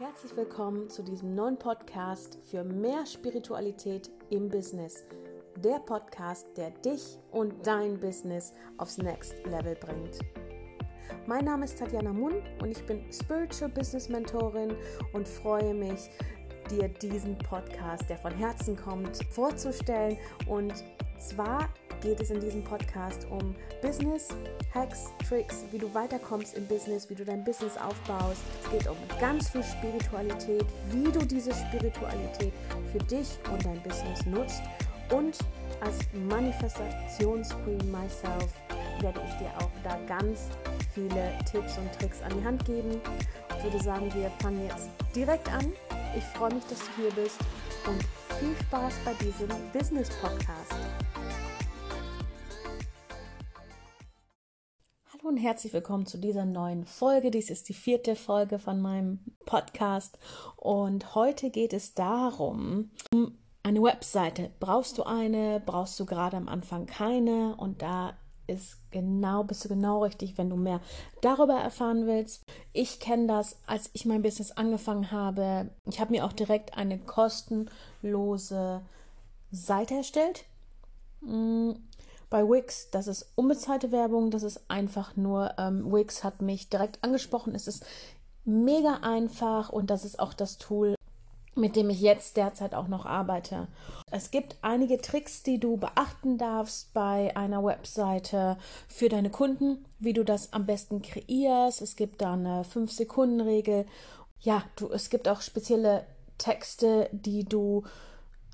Herzlich willkommen zu diesem neuen Podcast für mehr Spiritualität im Business. Der Podcast, der dich und dein Business aufs Next Level bringt. Mein Name ist Tatjana Munn und ich bin Spiritual Business Mentorin und freue mich, dir diesen Podcast, der von Herzen kommt, vorzustellen. Und zwar geht es in diesem Podcast um Business, Hacks, Tricks, wie du weiterkommst im Business, wie du dein Business aufbaust. Es geht um ganz viel Spiritualität, wie du diese Spiritualität für dich und dein Business nutzt. Und als Manifestationsqueen myself werde ich dir auch da ganz viele Tipps und Tricks an die Hand geben. Ich würde sagen, wir fangen jetzt direkt an. Ich freue mich, dass du hier bist und viel Spaß bei diesem Business Podcast. Und herzlich willkommen zu dieser neuen Folge. Dies ist die vierte Folge von meinem Podcast und heute geht es darum, um eine Webseite. Brauchst du eine? Brauchst du gerade am Anfang keine? Und da ist genau, bist du genau richtig, wenn du mehr darüber erfahren willst. Ich kenne das, als ich mein Business angefangen habe. Ich habe mir auch direkt eine kostenlose Seite erstellt. Mm, bei Wix, das ist unbezahlte Werbung, das ist einfach nur, ähm, Wix hat mich direkt angesprochen, es ist mega einfach und das ist auch das Tool, mit dem ich jetzt derzeit auch noch arbeite. Es gibt einige Tricks, die du beachten darfst bei einer Webseite für deine Kunden, wie du das am besten kreierst. Es gibt da eine 5-Sekunden-Regel. Ja, du, es gibt auch spezielle Texte, die du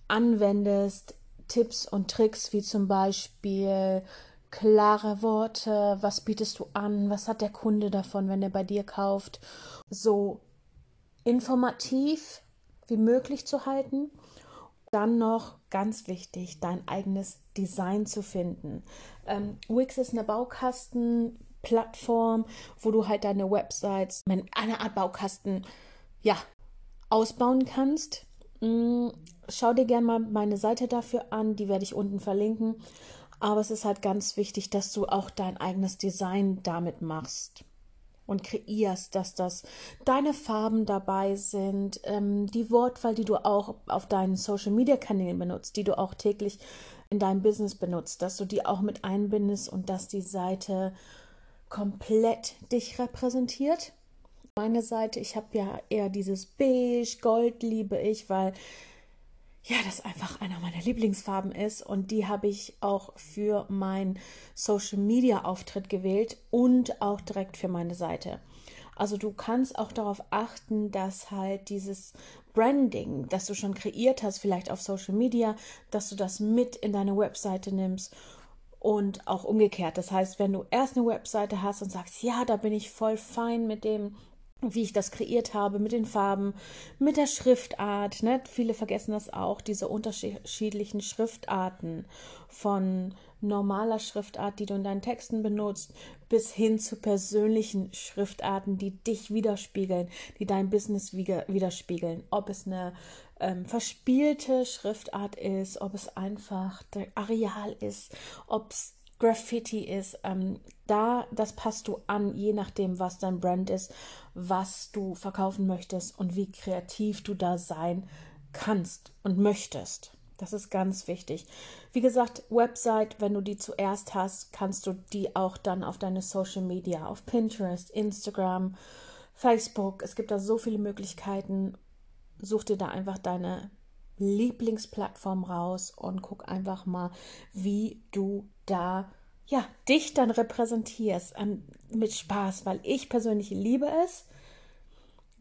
anwendest, Tipps und Tricks, wie zum Beispiel klare Worte, was bietest du an, was hat der Kunde davon, wenn er bei dir kauft, so informativ wie möglich zu halten. Dann noch ganz wichtig, dein eigenes Design zu finden. Ähm, Wix ist eine Baukastenplattform, wo du halt deine Websites, eine Art Baukasten, ja, ausbauen kannst. Mm, schau dir gerne mal meine Seite dafür an, die werde ich unten verlinken. Aber es ist halt ganz wichtig, dass du auch dein eigenes Design damit machst und kreierst, dass das deine Farben dabei sind, ähm, die Wortwahl, die du auch auf deinen Social Media Kanälen benutzt, die du auch täglich in deinem Business benutzt, dass du die auch mit einbindest und dass die Seite komplett dich repräsentiert meine Seite. Ich habe ja eher dieses Beige, Gold liebe ich, weil ja, das einfach einer meiner Lieblingsfarben ist und die habe ich auch für meinen Social Media Auftritt gewählt und auch direkt für meine Seite. Also du kannst auch darauf achten, dass halt dieses Branding, das du schon kreiert hast, vielleicht auf Social Media, dass du das mit in deine Webseite nimmst und auch umgekehrt. Das heißt, wenn du erst eine Webseite hast und sagst, ja, da bin ich voll fein mit dem wie ich das kreiert habe mit den Farben, mit der Schriftart. Ne? Viele vergessen das auch, diese unterschiedlichen Schriftarten von normaler Schriftart, die du in deinen Texten benutzt, bis hin zu persönlichen Schriftarten, die dich widerspiegeln, die dein Business widerspiegeln. Ob es eine ähm, verspielte Schriftart ist, ob es einfach der Areal ist, ob es Graffiti ist, ähm, da, das passt du an, je nachdem, was dein Brand ist, was du verkaufen möchtest und wie kreativ du da sein kannst und möchtest. Das ist ganz wichtig. Wie gesagt, Website, wenn du die zuerst hast, kannst du die auch dann auf deine Social Media, auf Pinterest, Instagram, Facebook. Es gibt da so viele Möglichkeiten. Such dir da einfach deine Lieblingsplattform raus und guck einfach mal, wie du da ja, dich dann repräsentierst ähm, mit Spaß, weil ich persönlich liebe es.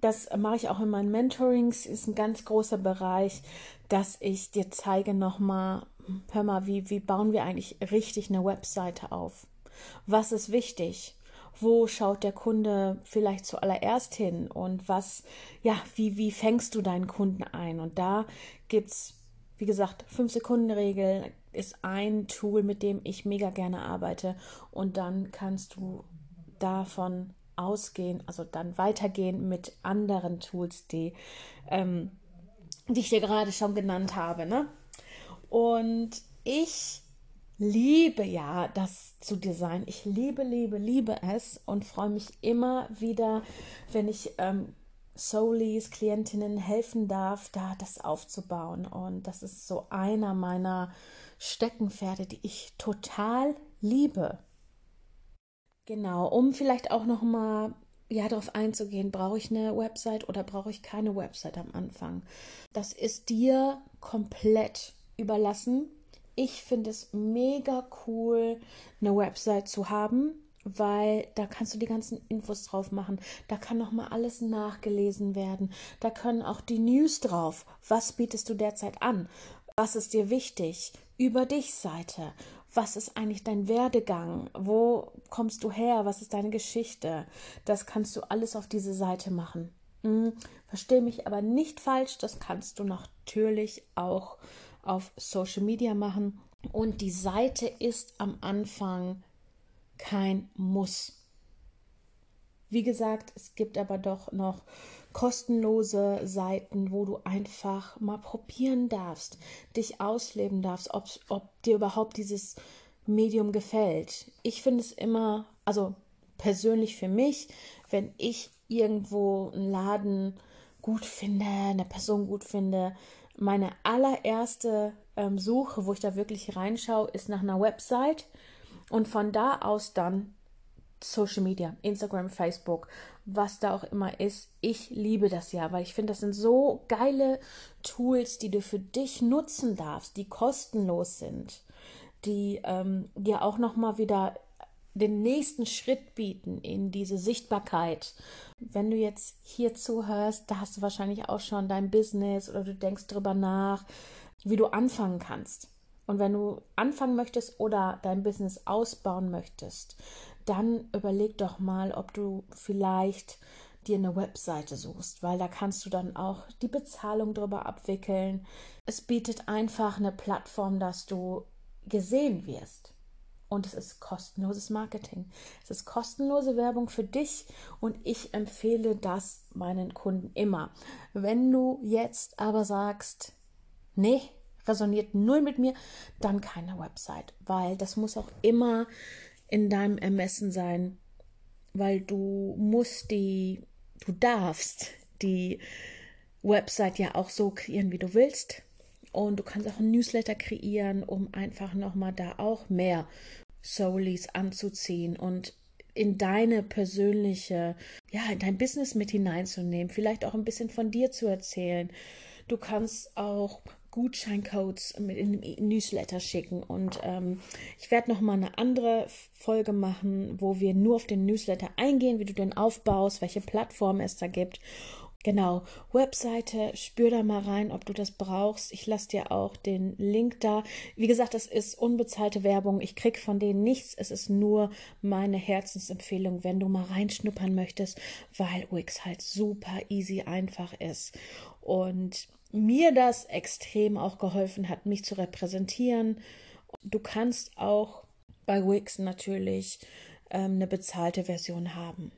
Das mache ich auch in meinen Mentorings, ist ein ganz großer Bereich, dass ich dir zeige nochmal, hör mal, wie, wie bauen wir eigentlich richtig eine Webseite auf? Was ist wichtig? Wo schaut der Kunde vielleicht zuallererst hin? Und was, ja, wie, wie fängst du deinen Kunden ein? Und da gibt es, wie gesagt, 5-Sekunden-Regel, ist ein Tool, mit dem ich mega gerne arbeite. Und dann kannst du davon ausgehen, also dann weitergehen mit anderen Tools, die, ähm, die ich dir gerade schon genannt habe. Ne? Und ich liebe ja das zu designen. Ich liebe, liebe, liebe es und freue mich immer wieder, wenn ich ähm, Soulies, Klientinnen helfen darf, da das aufzubauen. Und das ist so einer meiner Steckenpferde, die ich total liebe. Genau, um vielleicht auch noch mal ja darauf einzugehen, brauche ich eine Website oder brauche ich keine Website am Anfang. Das ist dir komplett überlassen. Ich finde es mega cool, eine Website zu haben, weil da kannst du die ganzen Infos drauf machen. Da kann noch mal alles nachgelesen werden. Da können auch die News drauf. Was bietest du derzeit an? Was ist dir wichtig? Über dich Seite. Was ist eigentlich dein Werdegang? Wo kommst du her? Was ist deine Geschichte? Das kannst du alles auf diese Seite machen. Hm, verstehe mich aber nicht falsch. Das kannst du natürlich auch auf Social Media machen. Und die Seite ist am Anfang kein Muss. Wie gesagt, es gibt aber doch noch kostenlose Seiten, wo du einfach mal probieren darfst, dich ausleben darfst, ob, ob dir überhaupt dieses Medium gefällt. Ich finde es immer, also persönlich für mich, wenn ich irgendwo einen Laden gut finde, eine Person gut finde, meine allererste ähm, Suche, wo ich da wirklich reinschaue, ist nach einer Website und von da aus dann Social Media, Instagram, Facebook, was da auch immer ist. Ich liebe das ja, weil ich finde, das sind so geile Tools, die du für dich nutzen darfst, die kostenlos sind, die ähm, dir auch noch mal wieder den nächsten Schritt bieten in diese Sichtbarkeit. Wenn du jetzt hier zuhörst, da hast du wahrscheinlich auch schon dein Business oder du denkst drüber nach, wie du anfangen kannst. Und wenn du anfangen möchtest oder dein Business ausbauen möchtest, dann überleg doch mal, ob du vielleicht dir eine Webseite suchst, weil da kannst du dann auch die Bezahlung drüber abwickeln. Es bietet einfach eine Plattform, dass du gesehen wirst. Und es ist kostenloses Marketing. Es ist kostenlose Werbung für dich und ich empfehle das meinen Kunden immer. Wenn du jetzt aber sagst, nee, resoniert null mit mir, dann keine Website, weil das muss auch immer in deinem Ermessen sein, weil du musst die, du darfst die Website ja auch so kreieren, wie du willst. Und du kannst auch ein Newsletter kreieren, um einfach nochmal da auch mehr Soulies anzuziehen und in deine persönliche, ja, in dein Business mit hineinzunehmen, vielleicht auch ein bisschen von dir zu erzählen. Du kannst auch Gutscheincodes mit in den Newsletter schicken. Und ähm, ich werde noch mal eine andere Folge machen, wo wir nur auf den Newsletter eingehen, wie du den aufbaust, welche Plattform es da gibt. Genau, Webseite, spür da mal rein, ob du das brauchst. Ich lasse dir auch den Link da. Wie gesagt, das ist unbezahlte Werbung. Ich krieg von denen nichts. Es ist nur meine Herzensempfehlung, wenn du mal reinschnuppern möchtest, weil Wix halt super easy einfach ist. Und mir das extrem auch geholfen hat, mich zu repräsentieren. Du kannst auch bei Wix natürlich ähm, eine bezahlte Version haben.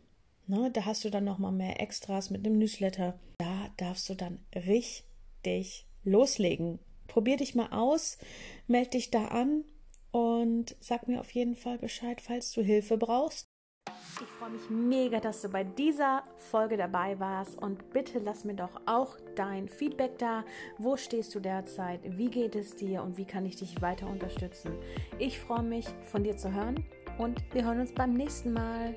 Ne, da hast du dann noch mal mehr Extras mit einem Newsletter. Da darfst du dann richtig loslegen. Probier dich mal aus, melde dich da an und sag mir auf jeden Fall Bescheid, falls du Hilfe brauchst. Ich freue mich mega, dass du bei dieser Folge dabei warst und bitte lass mir doch auch dein Feedback da. Wo stehst du derzeit? Wie geht es dir und wie kann ich dich weiter unterstützen? Ich freue mich, von dir zu hören und wir hören uns beim nächsten Mal.